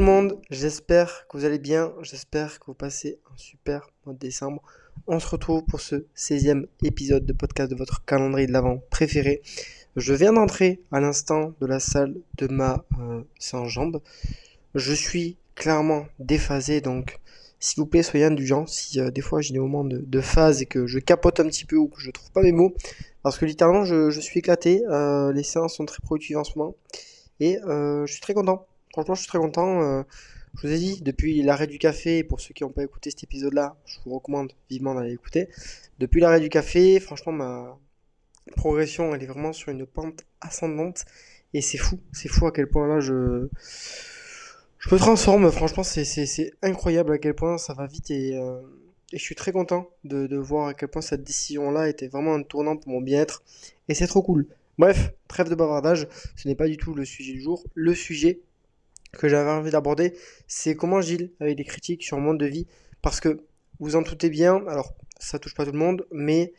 le monde, j'espère que vous allez bien, j'espère que vous passez un super mois de décembre. On se retrouve pour ce 16e épisode de podcast de votre calendrier de l'avant préféré. Je viens d'entrer à l'instant de la salle de ma euh, Saint-Jambe. Je suis clairement déphasé, donc s'il vous plaît, soyez indulgents si euh, des fois j'ai des moments de, phase et que je capote un petit peu ou que je trouve pas mes mots. Parce que littéralement, je, suis éclaté. Euh, les séances sont très productives en ce moment. Et je suis très content Franchement, je suis très content. Euh, je vous ai dit, depuis l'arrêt du café, pour ceux qui n'ont pas écouté cet épisode-là, je vous recommande vivement d'aller écouter. Depuis l'arrêt du café, franchement, ma progression, elle est vraiment sur une pente ascendante. Et c'est fou, c'est fou à quel point là je, je me transforme. Franchement, c'est incroyable à quel point ça va vite et, euh, je suis très content de, voir à quel point cette décision-là était vraiment un tournant pour mon bien-être. Et c'est trop cool. Bref, trêve de bavardage, ce n'est pas du tout le sujet du jour. Le sujet, que j'avais envie d'aborder, c'est comment Gilles avait des critiques sur monde de vie. Parce que vous en doutez bien, alors ça touche pas tout le monde, mais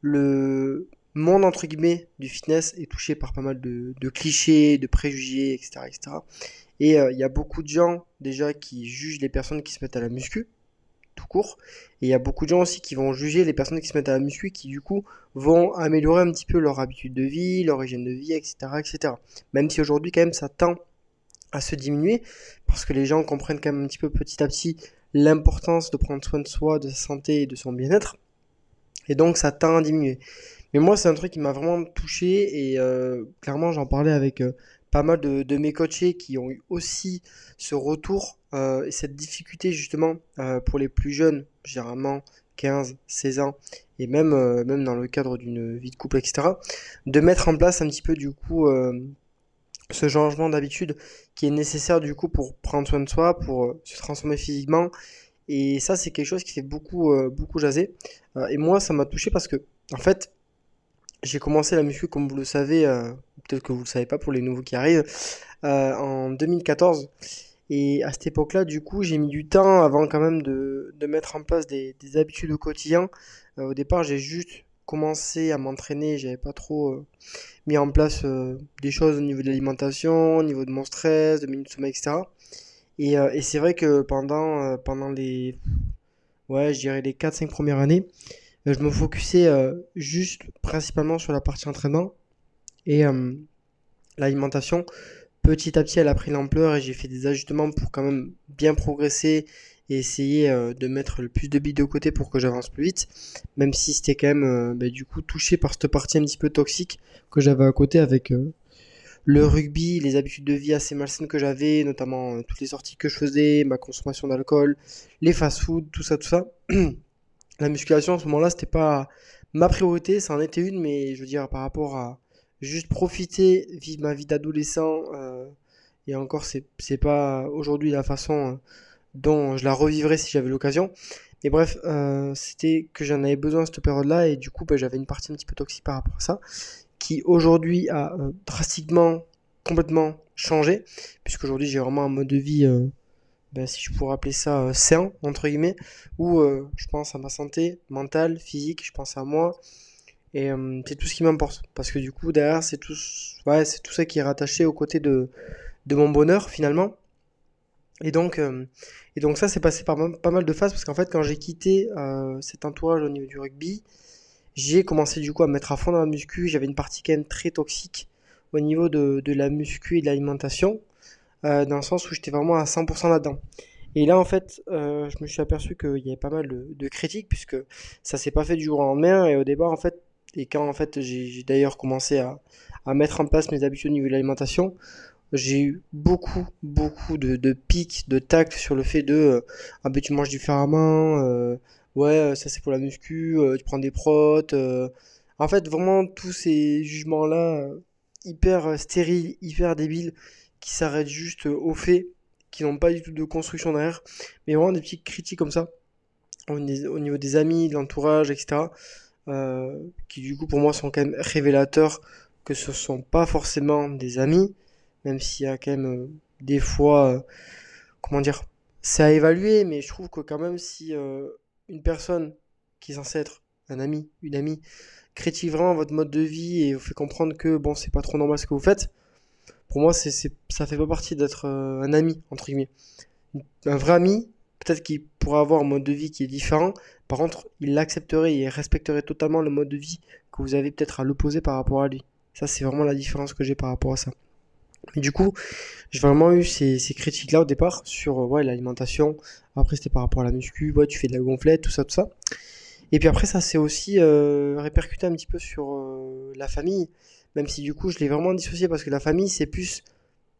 le monde entre guillemets du fitness est touché par pas mal de, clichés, de préjugés, etc. etc. Et euh, il y a beaucoup de gens déjà qui jugent les personnes qui se mettent à la muscu, tout court. Et il y a beaucoup de gens aussi qui vont juger les personnes qui se mettent à la muscu, qui du coup vont améliorer un petit peu leur habitude de vie, leur hygiène de vie, etc. etc. Même si aujourd'hui quand même ça tend à se diminuer parce que les gens comprennent quand même un petit peu petit à petit l'importance de prendre soin de soi, de sa santé et de son bien-être. Et donc ça tend à diminuer. Mais moi c'est un truc qui m'a vraiment touché et euh, clairement j'en parlais avec euh, pas mal de, mes coachés qui ont eu aussi ce retour euh, et cette difficulté justement pour les plus jeunes, généralement 15, 16 ans et même, même dans le cadre d'une vie de couple, etc. De mettre en place un petit peu du coup ce changement d'habitude qui est nécessaire du coup pour prendre soin de soi, pour euh, se transformer physiquement. Et ça, c'est quelque chose qui fait beaucoup, euh, beaucoup jaser. Euh, et moi, ça m'a touché parce que, en fait, j'ai commencé la muscu, comme vous le savez, peut-être que vous le savez pas pour les nouveaux qui arrivent, en 2014. Et à cette époque-là, du coup, j'ai mis du temps avant quand même de, de mettre en place des, des habitudes au quotidien. au départ, j'ai juste commencé à m'entraîner, j'avais pas trop euh, mis en place euh, des choses au niveau de l'alimentation, au niveau de mon stress, de mes sommeil, etc. Et, euh, et c'est vrai que pendant, pendant les, ouais, je dirais les 4-5 premières années, je me focusais juste principalement sur la partie entraînement et l'alimentation. Petit à petit, elle a pris l'ampleur et j'ai fait des ajustements pour quand même bien progresser et essayer euh, de mettre le plus de billes de côté pour que j'avance plus vite, même si c'était quand même euh, bah, du coup touché par cette partie un petit peu toxique que j'avais à côté avec euh, le rugby, les habitudes de vie assez malsaines que j'avais, notamment toutes les sorties que je faisais, ma consommation d'alcool, les fast-food, tout ça, tout ça. La musculation à ce moment-là, c'était pas ma priorité, ça en était une, mais je veux dire par rapport à juste profiter, vivre ma vie d'adolescent, et encore c'est pas aujourd'hui la façon dont je la revivrais si j'avais l'occasion. Et bref, euh, c'était que j'en avais besoin à cette période-là et du coup, bah, j'avais une partie un petit peu toxique par rapport à ça, qui aujourd'hui a euh, drastiquement, complètement changé, puisqu'aujourd'hui j'ai vraiment un mode de vie, euh, bah, si je pourrais appeler ça sain, entre guillemets, où je pense à ma santé mentale, physique, je pense à moi, et c'est tout ce qui m'importe, parce que du coup, derrière, c'est tout, ouais, tout ça qui est rattaché aux côtés de, de mon bonheur finalement. Et donc, euh, et donc ça, c'est passé par pas mal de phases parce qu'en fait, quand j'ai quitté euh, cet entourage au niveau du rugby, j'ai commencé du coup à me mettre à fond dans la muscu. J'avais une partie quand même très toxique au niveau de, de la muscu et de l'alimentation, euh, dans le sens où j'étais vraiment à 100% là-dedans. Et là, en fait, je me suis aperçu qu'il y avait pas mal de, de critiques puisque ça s'est pas fait du jour au lendemain. Et au départ, en fait, et quand en fait j'ai d'ailleurs commencé à, à mettre en place mes habitudes au niveau de l'alimentation, j'ai eu beaucoup, beaucoup de, de pics, de tact sur le fait de euh, ah ben tu manges différemment, euh, ouais euh, ça c'est pour la muscu, euh, tu prends des protes. En fait vraiment tous ces jugements là hyper stériles, hyper débiles, qui s'arrêtent juste au fait, qui n'ont pas du tout de construction derrière, mais vraiment des petites critiques comme ça au, niveau des amis, de l'entourage, etc. qui du coup pour moi sont quand même révélateurs que ce sont pas forcément des amis, même s'il y a quand même euh, des fois, euh, comment dire, c'est à évaluer, mais je trouve que quand même si euh, une personne qui est censée être un ami, une amie, critique vraiment votre mode de vie et vous fait comprendre que bon, c'est pas trop normal ce que vous faites, pour moi, c'est, ça fait pas partie d'être un ami, entre guillemets. Un vrai ami, peut-être qu'il pourrait avoir un mode de vie qui est différent. Par contre, il l'accepterait et respecterait totalement le mode de vie que vous avez peut-être à l'opposé par rapport à lui. Ça, c'est vraiment la différence que j'ai par rapport à ça. Du coup, j'ai vraiment eu ces, ces critiques-là au départ sur euh, ouais, l'alimentation. Après, c'était par rapport à la muscu. Ouais, tu fais de la gonflette, tout ça, tout ça. Et puis après, ça s'est aussi euh, répercuté un petit peu sur euh, la famille. Même si du coup, je l'ai vraiment dissocié parce que la famille, c'est plus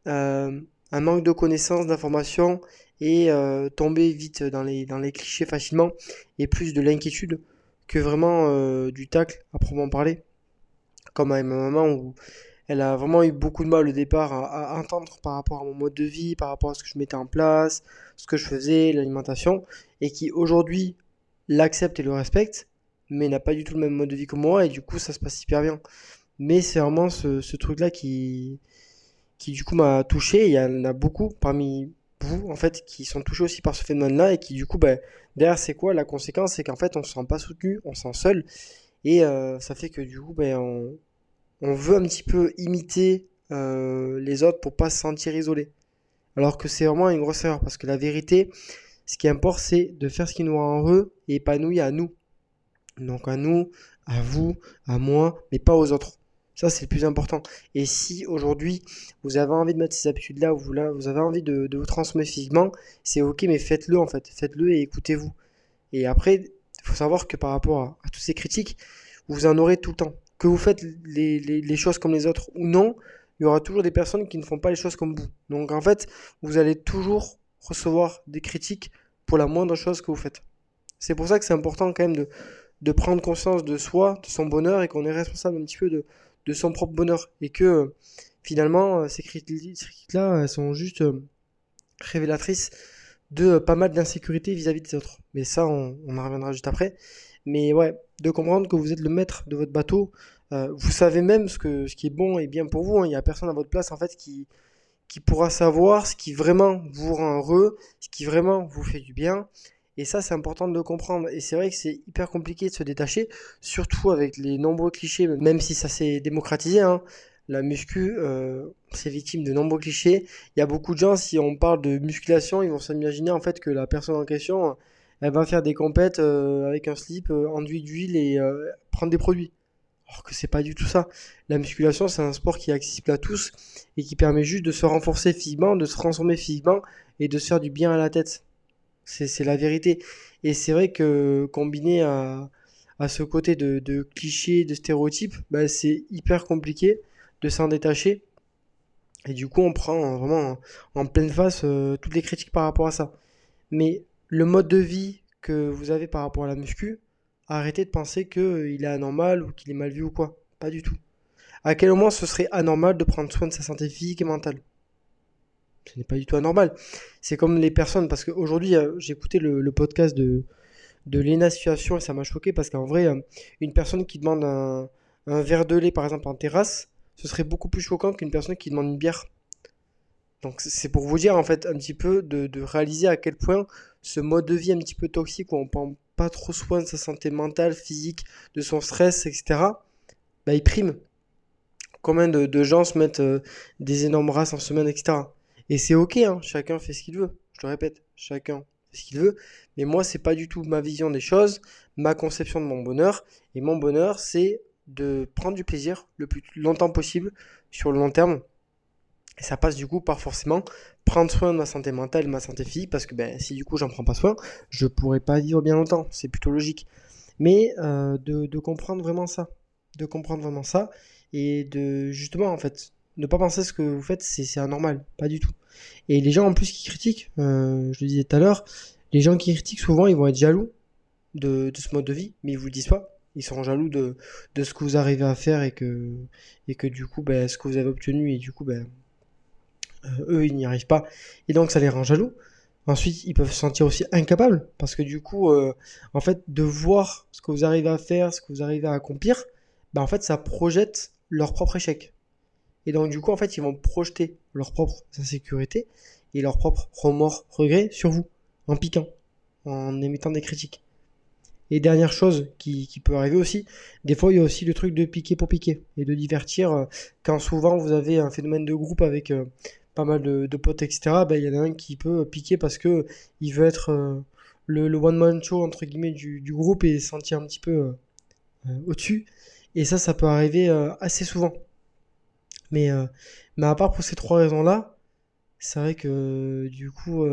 un manque de connaissances, d'informations et tomber vite dans les, dans les clichés facilement et plus de l'inquiétude que vraiment du tacle à proprement parler. Comme avec ma maman où elle a vraiment eu beaucoup de mal au départ à, entendre par rapport à mon mode de vie, par rapport à ce que je mettais en place, ce que je faisais, l'alimentation, et qui aujourd'hui l'accepte et le respecte, mais n'a pas du tout le même mode de vie que moi, et du coup ça se passe hyper bien. Mais c'est vraiment ce, truc-là qui, qui du coup m'a touché. Il y en a beaucoup parmi vous, en fait, qui sont touchés aussi par ce phénomène-là et qui du coup, ben, derrière, c'est quoi la conséquence? C'est qu'en fait, on se sent pas soutenu, on se sent seul et euh, ça fait que du coup, ben, on, on veut un petit peu imiter euh, les autres pour pas se sentir isolé. Alors que c'est vraiment une grosse erreur parce que la vérité, ce qui importe, c'est de faire ce qui nous rend heureux et épanoui à nous. Donc à nous, à vous, à moi, mais pas aux autres. Ça, c'est le plus important. Et si aujourd'hui, vous avez envie de mettre ces habitudes-là, ou vous, avez envie de, de vous transmettre physiquement, c'est ok, mais faites-le en fait. Faites-le et écoutez-vous. Et après, il faut savoir que par rapport à, à toutes ces critiques, vous en aurez tout le temps. Que vous faites les, choses comme les autres ou non, il y aura toujours des personnes qui ne font pas les choses comme vous. Donc en fait, vous allez toujours recevoir des critiques pour la moindre chose que vous faites. C'est pour ça que c'est important quand même de, de prendre conscience de soi, de son bonheur et qu'on est responsable un petit peu de, son propre bonheur et que euh, finalement euh, ces critiques-là elles sont juste euh, révélatrices de pas mal d'insécurité vis-à-vis des autres. Mais ça, on en reviendra juste après. Mais ouais, de comprendre que vous êtes le maître de votre bateau, euh, vous savez même ce que ce qui est bon et bien pour vous. hein. Il y a personne à votre place en fait qui qui pourra savoir ce qui vraiment vous rend heureux, ce qui vraiment vous fait du bien. Et ça, c'est important de comprendre. Et c'est vrai que c'est hyper compliqué de se détacher, surtout avec les nombreux clichés, même si ça s'est démocratisé, hein. La muscu, euh, c'est victime de nombreux clichés. Il y a beaucoup de gens, si on parle de musculation, ils vont s'imaginer en fait que la personne en question, elle va faire des compètes euh, avec un slip, euh, enduit d'huile et euh, prendre des produits. Alors que c'est pas du tout ça. La musculation, c'est un sport qui est accessible à tous et qui permet juste de se renforcer physiquement, de se transformer physiquement et de se faire du bien à la tête. C'est, la vérité. Et c'est vrai que combiné à, à ce côté de, clichés, de stéréotypes, bah, c'est hyper compliqué de s'en détacher. Et du coup, on prend vraiment en, pleine face toutes les critiques par rapport à ça. Mais le mode de vie que vous avez par rapport à la muscu, arrêtez de penser qu'il est anormal ou qu'il est mal vu ou quoi. Pas du tout. À quel moment ce serait anormal de prendre soin de sa santé physique et mentale? Ce n'est pas du tout anormal. C'est comme les personnes, parce qu'aujourd'hui, euh, j'ai écouté le, podcast de, de Lena Situation et ça m'a choqué parce qu'en vrai, euh, une personne qui demande un, verre de lait, par exemple, en terrasse, ce serait beaucoup plus choquant qu'une personne qui demande une bière. Donc c'est pour vous dire en fait un petit peu de réaliser à quel point ce mode de vie un petit peu toxique où on prend pas trop soin de sa santé mentale, physique, de son stress, etc. Bah il prime. Combien de, de gens se mettent euh, des énormes races en semaine, etc. Et c'est ok, hein, chacun fait ce qu'il veut. Je te répète, chacun fait ce qu'il veut. Mais moi c'est pas du tout ma vision des choses, ma conception de mon bonheur. Et mon bonheur c'est de prendre du plaisir le plus longtemps possible sur le long terme et ça passe du coup par forcément prendre soin de ma santé mentale, de ma santé physique, parce que ben, si du coup j'en prends pas soin, je pourrais pas vivre bien longtemps. C'est plutôt logique. Mais euh, de, comprendre vraiment ça, de comprendre vraiment ça, et de justement en fait ne pas penser ce que vous faites, c'est anormal, pas du tout. Et les gens en plus qui critiquent, euh, je le disais tout à l'heure, les gens qui critiquent souvent ils vont être jaloux de, ce mode de vie, mais ils vous le disent pas. Ils seront jaloux de, ce que vous arrivez à faire et que, et que du coup, ben, ce que vous avez obtenu et du coup, ben, eux, ils n'y arrivent pas. Et donc, ça les rend jaloux. Ensuite, ils peuvent se sentir aussi incapables parce que du coup, euh, en fait, de voir ce que vous arrivez à faire, ce que vous arrivez à accomplir, ben, en fait, ça projette leur propre échec. Et donc, du coup, en fait, ils vont projeter leur propre insécurité et leur propre remords, regrets sur vous, en piquant, en émettant des critiques. Et dernière chose qui, peut arriver aussi, des fois il y a aussi le truc de piquer pour piquer et de divertir. Euh, quand souvent vous avez un phénomène de groupe avec euh, pas mal de, potes, etc., ben, il y en a un qui peut piquer parce que il veut être euh, le, one-man show entre guillemets du, groupe et se sentir un petit peu au-dessus. Et ça, ça peut arriver assez souvent. Mais, mais à part pour ces trois raisons-là, c'est vrai que du coup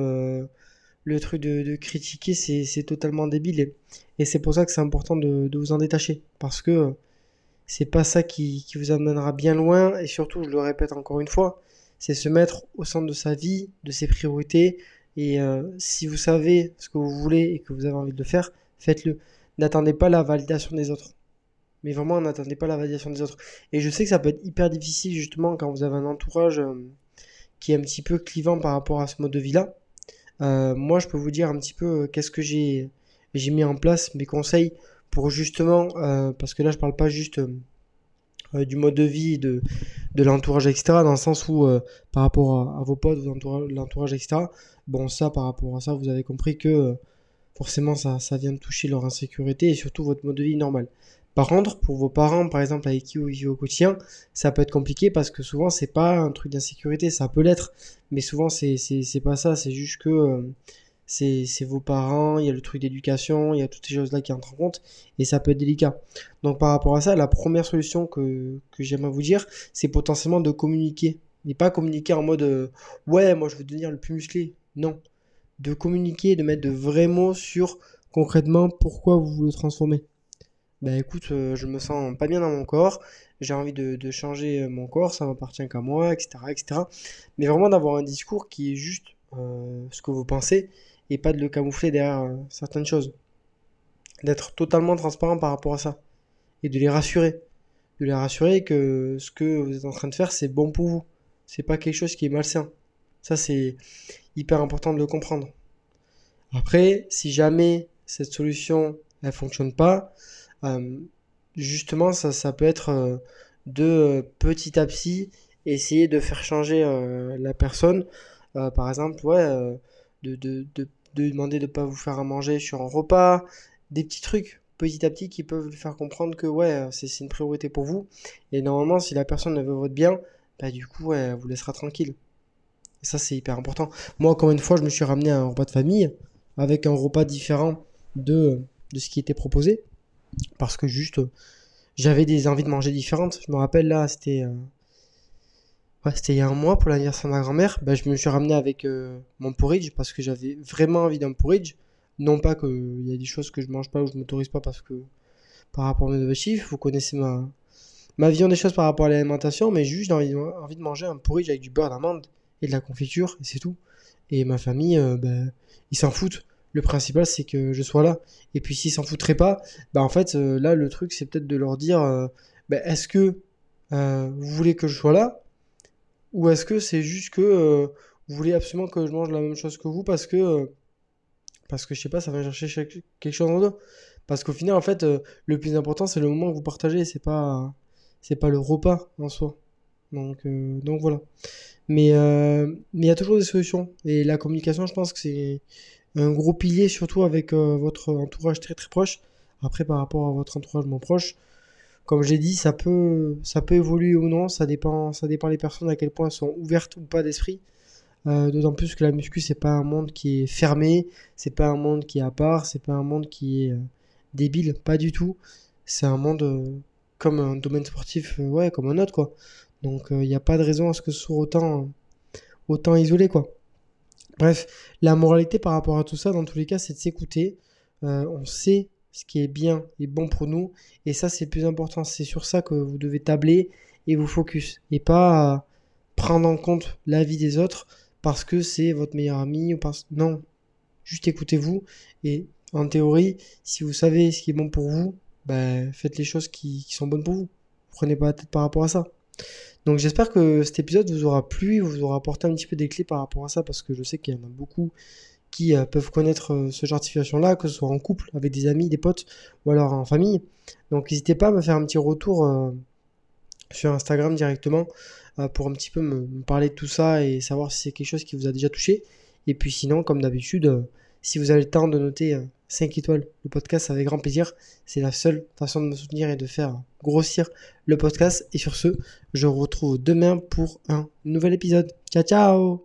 le truc de, critiquer, c'est totalement débile. Et, c'est pour ça que c'est important de, vous en détacher. Parce que c'est pas ça qui, vous amènera bien loin. Et surtout, je le répète encore une fois, c'est se mettre au centre de sa vie, de ses priorités. Et euh, si vous savez ce que vous voulez et que vous avez envie de le faire, faites-le. N'attendez pas la validation des autres. Mais vraiment, n'attendez pas la validation des autres. Et je sais que ça peut être hyper difficile justement quand vous avez un entourage euh, qui est un petit peu clivant par rapport à ce mode de vie-là. Euh, moi, je peux vous dire un petit peu qu'est-ce que j'ai mis en place, mes conseils pour justement, parce que là, je parle pas juste du mode de vie, de, l'entourage, etc., dans le sens où, par rapport à, vos potes, l'entourage, etc., bon, ça, par rapport à ça, vous avez compris que forcément, ça, vient de toucher leur insécurité et surtout votre mode de vie normal. Par contre, pour vos parents, par exemple, avec qui vous vivez au quotidien, ça peut être compliqué parce que souvent, c'est pas un truc d'insécurité, ça peut l'être, mais souvent, c'est, pas ça, c'est juste que euh, c'est, vos parents, il y a le truc d'éducation, il y a toutes ces choses-là qui entrent en compte, et ça peut être délicat. Donc, par rapport à ça, la première solution que, que j'aimerais vous dire, c'est potentiellement de communiquer. Mais pas communiquer en mode euh, ouais, moi je veux devenir le plus musclé. Non. De communiquer, de mettre de vrais mots sur concrètement pourquoi vous voulez transformer bah écoute, euh, je me sens pas bien dans mon corps, j'ai envie de, changer euh, mon corps, ça m'appartient qu'à moi, etc., etc. Mais vraiment d'avoir un discours qui est juste ce que vous pensez et pas de le camoufler derrière certaines choses. D'être totalement transparent par rapport à ça et de les rassurer. De les rassurer que ce que vous êtes en train de faire, c'est bon pour vous. C'est pas quelque chose qui est malsain. Ça, c'est hyper important de le comprendre. Après, si jamais cette solution, elle fonctionne pas, euh, justement, ça, ça peut être euh, de euh, petit à petit essayer de faire changer la personne. par exemple, ouais, de, de, de, demander de ne pas vous faire à manger sur un repas, des petits trucs petit à petit qui peuvent lui faire comprendre que ouais, c'est une priorité pour vous. Et normalement, si la personne ne veut votre bien, bah du coup, elle vous laissera tranquille. Et ça, c'est hyper important. Moi, encore une fois, je me suis ramené à un repas de famille avec un repas différent de, de ce qui était proposé parce que juste j'avais des envies de manger différentes. Je me rappelle là, c'était euh, ouais, c'était il y a un mois pour l'anniversaire de ma grand-mère. Ben, je me suis ramené avec euh, mon porridge parce que j'avais vraiment envie d'un porridge. Non pas qu'il y a des choses que je mange pas ou je m'autorise pas parce que par rapport à mes objectifs, vous connaissez ma, ma vision des choses par rapport à l'alimentation, mais juste j'ai envie, envie, de manger un porridge avec du beurre d'amande et de la confiture, et c'est tout. Et ma famille, euh, ben, ils s'en foutent. Le principal, c'est que je sois là. Et puis, s'ils s'en foutraient pas, bah en fait, euh, là, le truc, c'est peut-être de leur dire euh, bah, est-ce que euh, vous voulez que je sois là? Ou est-ce que c'est juste que vous voulez absolument que je mange la même chose que vous parce que, parce que je sais pas, ça va chercher quelque chose en deux? Parce qu'au final, en fait, le plus important, c'est le moment que vous partagez, c'est pas, c'est pas le repas en soi. Donc, donc voilà. Mais il y a toujours des solutions. Et la communication, je pense que c'est un gros pilier, surtout avec euh, votre entourage très très proche. Après, par rapport à votre entourage moins proche, comme j'ai dit, ça peut, ça peut évoluer ou non, ça dépend, ça dépend des personnes à quel point elles sont ouvertes ou pas d'esprit. Euh, d'autant plus que la muscu, c'est pas un monde qui est fermé, c'est pas un monde qui est à part, c'est pas un monde qui est euh, débile, pas du tout. C'est un monde comme un domaine sportif, ouais, comme un autre, quoi. Donc, il n'y a pas de raison à ce que ce soit autant, autant isolé, quoi. Bref, la moralité par rapport à tout ça, dans tous les cas, c'est de s'écouter. Euh, on sait ce qui est bien et bon pour nous. Et ça, c'est le plus important. C'est sur ça que vous devez tabler et vous focus. Et pas prendre en compte l'avis des autres parce que c'est votre meilleur ami ou parce... Non. Juste écoutez-vous. Et en théorie, si vous savez ce qui est bon pour vous, ben, faites les choses qui, qui sont bonnes pour vous. Prenez pas la tête par rapport à ça. Donc j'espère que cet épisode vous aura plu, vous aura apporté un petit peu des clés par rapport à ça, parce que je sais qu'il y en a beaucoup qui euh, peuvent connaître euh, ce genre de situation-là, que ce soit en couple, avec des amis, des potes, ou alors en famille. Donc n'hésitez pas à me faire un petit retour euh, sur Instagram directement pour un petit peu me, parler de tout ça et savoir si c'est quelque chose qui vous a déjà touché. Et puis sinon, comme d'habitude, si vous avez le temps de noter 5 étoiles le podcast avec grand plaisir. C'est la seule façon de me soutenir et de faire grossir le podcast. Et sur ce, je vous retrouve demain pour un nouvel épisode. Ciao ciao